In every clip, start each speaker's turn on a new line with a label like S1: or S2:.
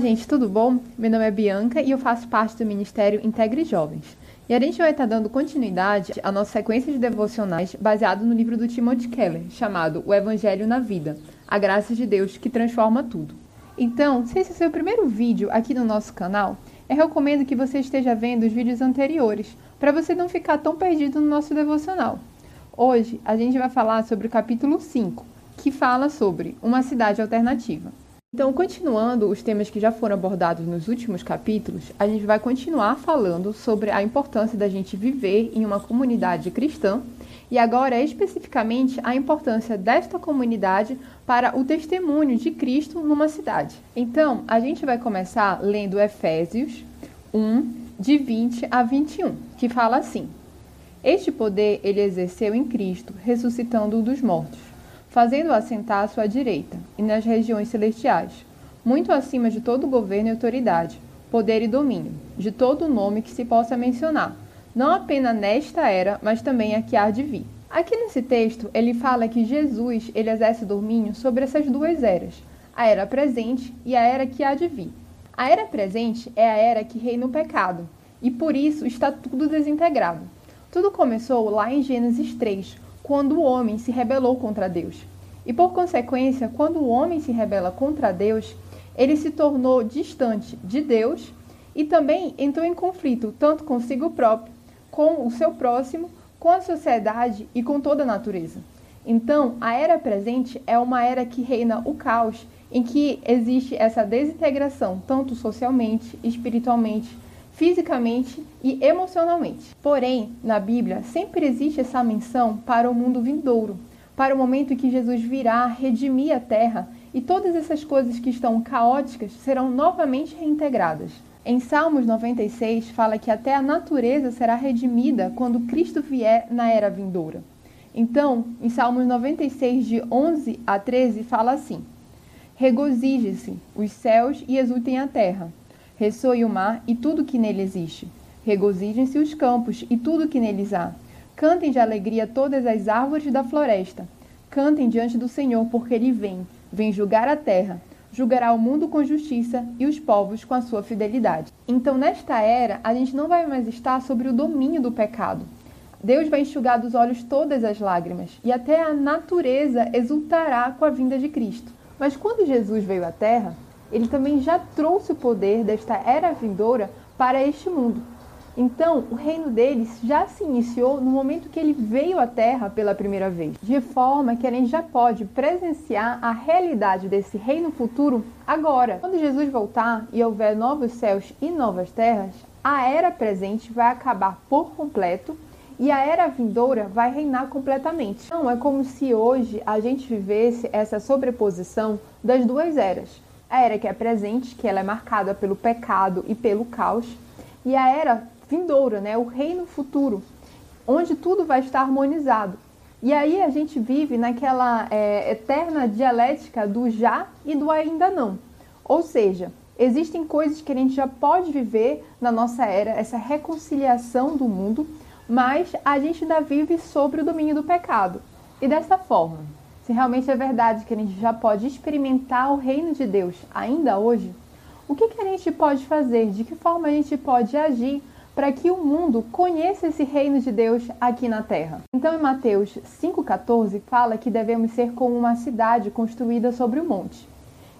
S1: Gente, tudo bom? Meu nome é Bianca e eu faço parte do Ministério Integre Jovens. E a gente vai estar dando continuidade à nossa sequência de devocionais baseado no livro do Timothy Keller, chamado O Evangelho na Vida, a graça de Deus que transforma tudo. Então, se esse é o seu primeiro vídeo aqui no nosso canal, eu recomendo que você esteja vendo os vídeos anteriores, para você não ficar tão perdido no nosso devocional. Hoje, a gente vai falar sobre o capítulo 5, que fala sobre uma cidade alternativa. Então, continuando os temas que já foram abordados nos últimos capítulos, a gente vai continuar falando sobre a importância da gente viver em uma comunidade cristã e agora especificamente a importância desta comunidade para o testemunho de Cristo numa cidade. Então, a gente vai começar lendo Efésios 1, de 20 a 21, que fala assim: Este poder ele exerceu em Cristo, ressuscitando-o dos mortos fazendo-o assentar à sua direita, e nas regiões celestiais, muito acima de todo governo e autoridade, poder e domínio, de todo nome que se possa mencionar, não apenas nesta era, mas também a que há de vir. Aqui nesse texto, ele fala que Jesus ele exerce domínio sobre essas duas eras, a era presente e a era que há de vir. A era presente é a era que reina o pecado, e por isso está tudo desintegrado. Tudo começou lá em Gênesis 3, quando o homem se rebelou contra Deus. E por consequência, quando o homem se rebela contra Deus, ele se tornou distante de Deus e também entrou em conflito tanto consigo próprio, com o seu próximo, com a sociedade e com toda a natureza. Então, a era presente é uma era que reina o caos, em que existe essa desintegração, tanto socialmente, espiritualmente, fisicamente e emocionalmente. Porém, na Bíblia sempre existe essa menção para o mundo vindouro, para o momento em que Jesus virá redimir a terra e todas essas coisas que estão caóticas serão novamente reintegradas. Em Salmos 96 fala que até a natureza será redimida quando Cristo vier na era vindoura. Então, em Salmos 96 de 11 a 13 fala assim: Regozije-se os céus e exultem a terra Ressoe o mar e tudo que nele existe. Regozijem-se os campos e tudo que neles há. Cantem de alegria todas as árvores da floresta. Cantem diante do Senhor, porque ele vem, vem julgar a terra. Julgará o mundo com justiça e os povos com a sua fidelidade. Então, nesta era, a gente não vai mais estar sobre o domínio do pecado. Deus vai enxugar dos olhos todas as lágrimas e até a natureza exultará com a vinda de Cristo. Mas quando Jesus veio à terra, ele também já trouxe o poder desta era vindoura para este mundo. Então, o reino deles já se iniciou no momento que ele veio à Terra pela primeira vez, de forma que a gente já pode presenciar a realidade desse reino futuro agora. Quando Jesus voltar e houver novos céus e novas terras, a era presente vai acabar por completo e a era vindoura vai reinar completamente. Então, é como se hoje a gente vivesse essa sobreposição das duas eras a era que é presente, que ela é marcada pelo pecado e pelo caos, e a era vindoura, né, o reino futuro, onde tudo vai estar harmonizado. E aí a gente vive naquela é, eterna dialética do já e do ainda não. Ou seja, existem coisas que a gente já pode viver na nossa era, essa reconciliação do mundo, mas a gente ainda vive sobre o domínio do pecado. E dessa forma, se realmente é verdade que a gente já pode experimentar o reino de Deus ainda hoje, o que, que a gente pode fazer? De que forma a gente pode agir para que o mundo conheça esse reino de Deus aqui na terra? Então, em Mateus 5,14, fala que devemos ser como uma cidade construída sobre o um monte.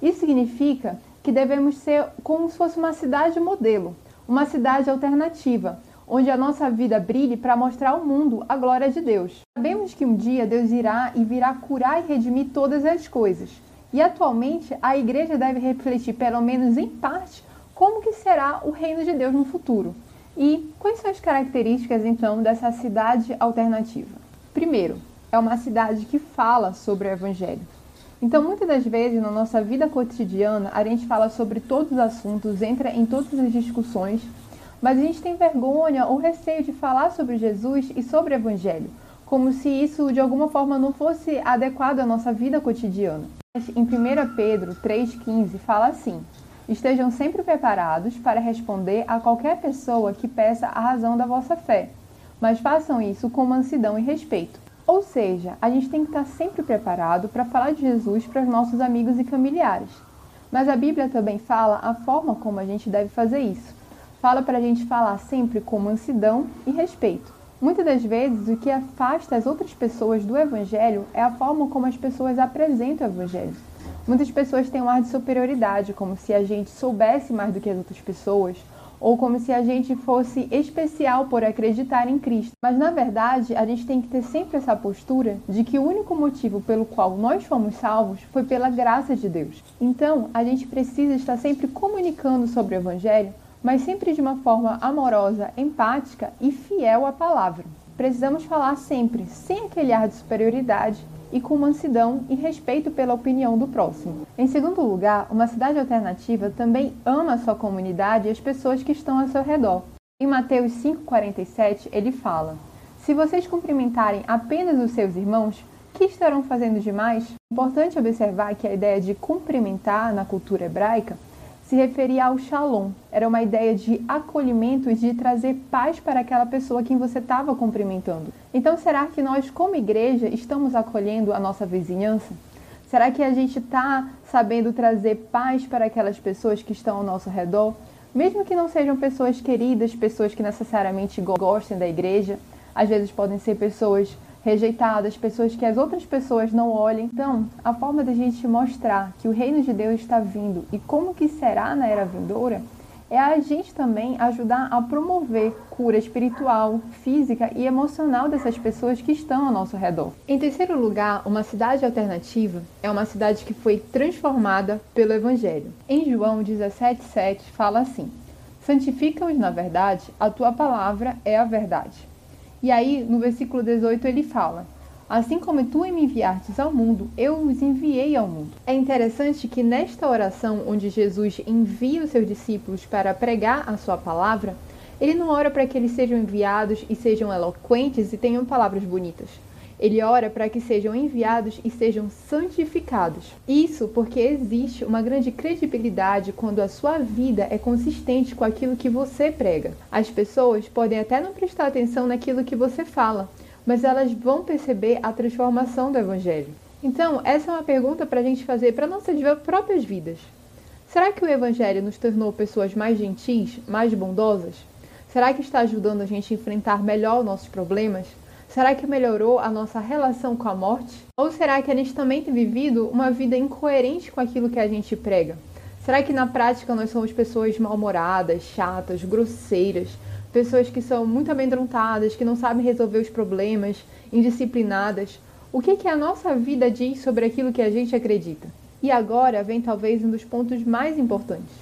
S1: Isso significa que devemos ser como se fosse uma cidade modelo, uma cidade alternativa, onde a nossa vida brilhe para mostrar ao mundo a glória de Deus. Sabemos que um dia Deus irá e virá curar e redimir todas as coisas. E atualmente a igreja deve refletir, pelo menos em parte, como que será o reino de Deus no futuro. E quais são as características então dessa cidade alternativa? Primeiro, é uma cidade que fala sobre o evangelho. Então, muitas das vezes na nossa vida cotidiana, a gente fala sobre todos os assuntos, entra em todas as discussões, mas a gente tem vergonha ou receio de falar sobre Jesus e sobre o Evangelho, como se isso de alguma forma não fosse adequado à nossa vida cotidiana. Em 1 Pedro 3,15 fala assim: Estejam sempre preparados para responder a qualquer pessoa que peça a razão da vossa fé, mas façam isso com mansidão e respeito. Ou seja, a gente tem que estar sempre preparado para falar de Jesus para os nossos amigos e familiares Mas a Bíblia também fala a forma como a gente deve fazer isso. Fala para a gente falar sempre com mansidão e respeito. Muitas das vezes, o que afasta as outras pessoas do Evangelho é a forma como as pessoas apresentam o Evangelho. Muitas pessoas têm um ar de superioridade, como se a gente soubesse mais do que as outras pessoas, ou como se a gente fosse especial por acreditar em Cristo. Mas na verdade, a gente tem que ter sempre essa postura de que o único motivo pelo qual nós fomos salvos foi pela graça de Deus. Então, a gente precisa estar sempre comunicando sobre o Evangelho, mas sempre de uma forma amorosa, empática e fiel à palavra. Precisamos falar sempre, sem aquele ar de superioridade e com mansidão e respeito pela opinião do próximo. Em segundo lugar, uma cidade alternativa também ama a sua comunidade e as pessoas que estão ao seu redor. Em Mateus 5,47, ele fala: Se vocês cumprimentarem apenas os seus irmãos, que estarão fazendo demais? Importante observar que a ideia de cumprimentar na cultura hebraica se referia ao shalom. Era uma ideia de acolhimento e de trazer paz para aquela pessoa quem você estava cumprimentando. Então, será que nós, como igreja, estamos acolhendo a nossa vizinhança? Será que a gente está sabendo trazer paz para aquelas pessoas que estão ao nosso redor? Mesmo que não sejam pessoas queridas, pessoas que necessariamente gostem da igreja, às vezes podem ser pessoas rejeitadas, pessoas que as outras pessoas não olhem. Então, a forma da gente mostrar que o reino de Deus está vindo e como que será na era vindoura é a gente também ajudar a promover cura espiritual, física e emocional dessas pessoas que estão ao nosso redor. Em terceiro lugar, uma cidade alternativa é uma cidade que foi transformada pelo Evangelho. Em João 17,7 fala assim: Santifica-os na verdade, a tua palavra é a verdade. E aí, no versículo 18, ele fala: Assim como tu me enviastes ao mundo, eu os enviei ao mundo. É interessante que nesta oração, onde Jesus envia os seus discípulos para pregar a sua palavra, ele não ora para que eles sejam enviados e sejam eloquentes e tenham palavras bonitas. Ele ora para que sejam enviados e sejam santificados. Isso porque existe uma grande credibilidade quando a sua vida é consistente com aquilo que você prega. As pessoas podem até não prestar atenção naquilo que você fala, mas elas vão perceber a transformação do Evangelho. Então, essa é uma pergunta para a gente fazer para nossas próprias vidas. Será que o Evangelho nos tornou pessoas mais gentis, mais bondosas? Será que está ajudando a gente a enfrentar melhor os nossos problemas? Será que melhorou a nossa relação com a morte? Ou será que a gente também tem vivido uma vida incoerente com aquilo que a gente prega? Será que na prática nós somos pessoas mal-humoradas, chatas, grosseiras, pessoas que são muito amedrontadas, que não sabem resolver os problemas, indisciplinadas? O que, que a nossa vida diz sobre aquilo que a gente acredita? E agora vem talvez um dos pontos mais importantes.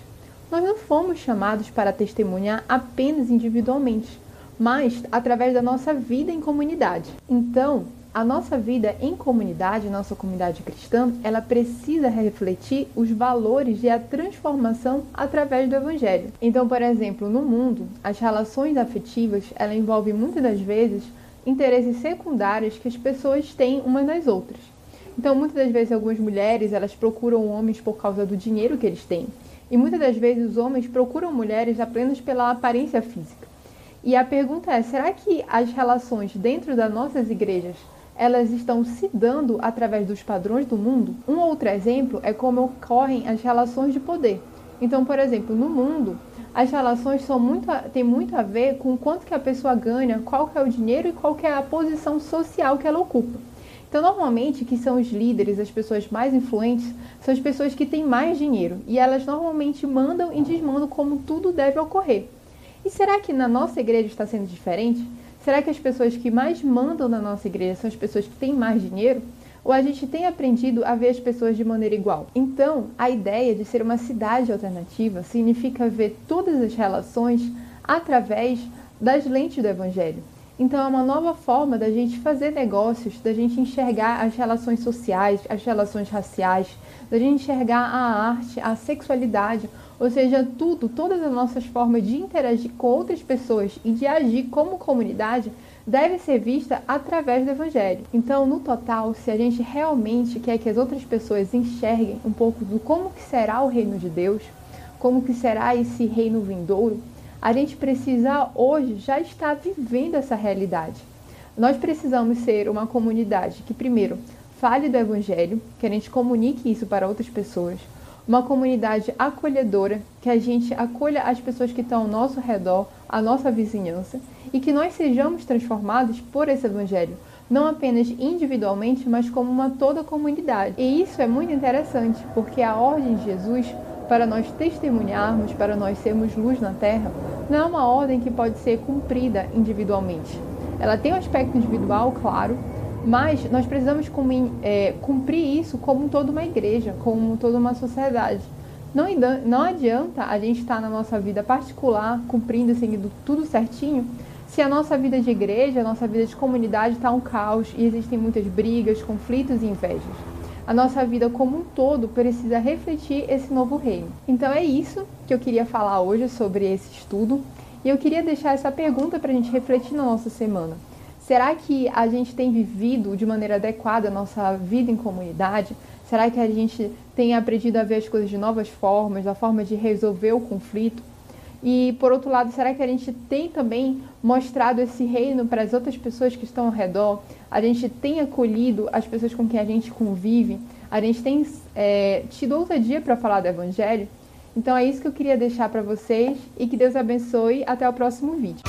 S1: Nós não fomos chamados para testemunhar apenas individualmente mas através da nossa vida em comunidade. Então, a nossa vida em comunidade, nossa comunidade cristã, ela precisa refletir os valores e a transformação através do evangelho. Então, por exemplo, no mundo, as relações afetivas, ela envolve muitas das vezes interesses secundários que as pessoas têm umas nas outras. Então, muitas das vezes algumas mulheres, elas procuram homens por causa do dinheiro que eles têm. E muitas das vezes os homens procuram mulheres apenas pela aparência física. E a pergunta é: será que as relações dentro das nossas igrejas elas estão se dando através dos padrões do mundo? Um outro exemplo é como ocorrem as relações de poder. Então, por exemplo, no mundo, as relações são muito, têm muito a ver com quanto que a pessoa ganha, qual que é o dinheiro e qual que é a posição social que ela ocupa. Então, normalmente, que são os líderes, as pessoas mais influentes, são as pessoas que têm mais dinheiro. E elas normalmente mandam e desmandam como tudo deve ocorrer. E será que na nossa igreja está sendo diferente? Será que as pessoas que mais mandam na nossa igreja são as pessoas que têm mais dinheiro? Ou a gente tem aprendido a ver as pessoas de maneira igual? Então, a ideia de ser uma cidade alternativa significa ver todas as relações através das lentes do Evangelho. Então, é uma nova forma da gente fazer negócios, da gente enxergar as relações sociais, as relações raciais, da gente enxergar a arte, a sexualidade, ou seja, tudo, todas as nossas formas de interagir com outras pessoas e de agir como comunidade deve ser vista através do Evangelho. Então, no total, se a gente realmente quer que as outras pessoas enxerguem um pouco do como que será o reino de Deus, como que será esse reino vindouro, a gente precisa hoje já estar vivendo essa realidade. Nós precisamos ser uma comunidade que, primeiro, fale do Evangelho, que a gente comunique isso para outras pessoas, uma comunidade acolhedora, que a gente acolha as pessoas que estão ao nosso redor, a nossa vizinhança, e que nós sejamos transformados por esse evangelho, não apenas individualmente, mas como uma toda comunidade. E isso é muito interessante, porque a ordem de Jesus para nós testemunharmos, para nós sermos luz na terra, não é uma ordem que pode ser cumprida individualmente. Ela tem um aspecto individual, claro, mas nós precisamos é, cumprir isso como toda uma igreja, como toda uma sociedade. Não, adianta a gente estar na nossa vida particular, cumprindo, seguindo tudo certinho, se a nossa vida de igreja, a nossa vida de comunidade está um caos e existem muitas brigas, conflitos e invejas. A nossa vida como um todo precisa refletir esse novo reino. Então é isso que eu queria falar hoje sobre esse estudo. E eu queria deixar essa pergunta para a gente refletir na nossa semana. Será que a gente tem vivido de maneira adequada a nossa vida em comunidade? Será que a gente tem aprendido a ver as coisas de novas formas, da forma de resolver o conflito? E, por outro lado, será que a gente tem também mostrado esse reino para as outras pessoas que estão ao redor? A gente tem acolhido as pessoas com quem a gente convive? A gente tem é, tido ousadia para falar do Evangelho? Então é isso que eu queria deixar para vocês e que Deus abençoe. Até o próximo vídeo.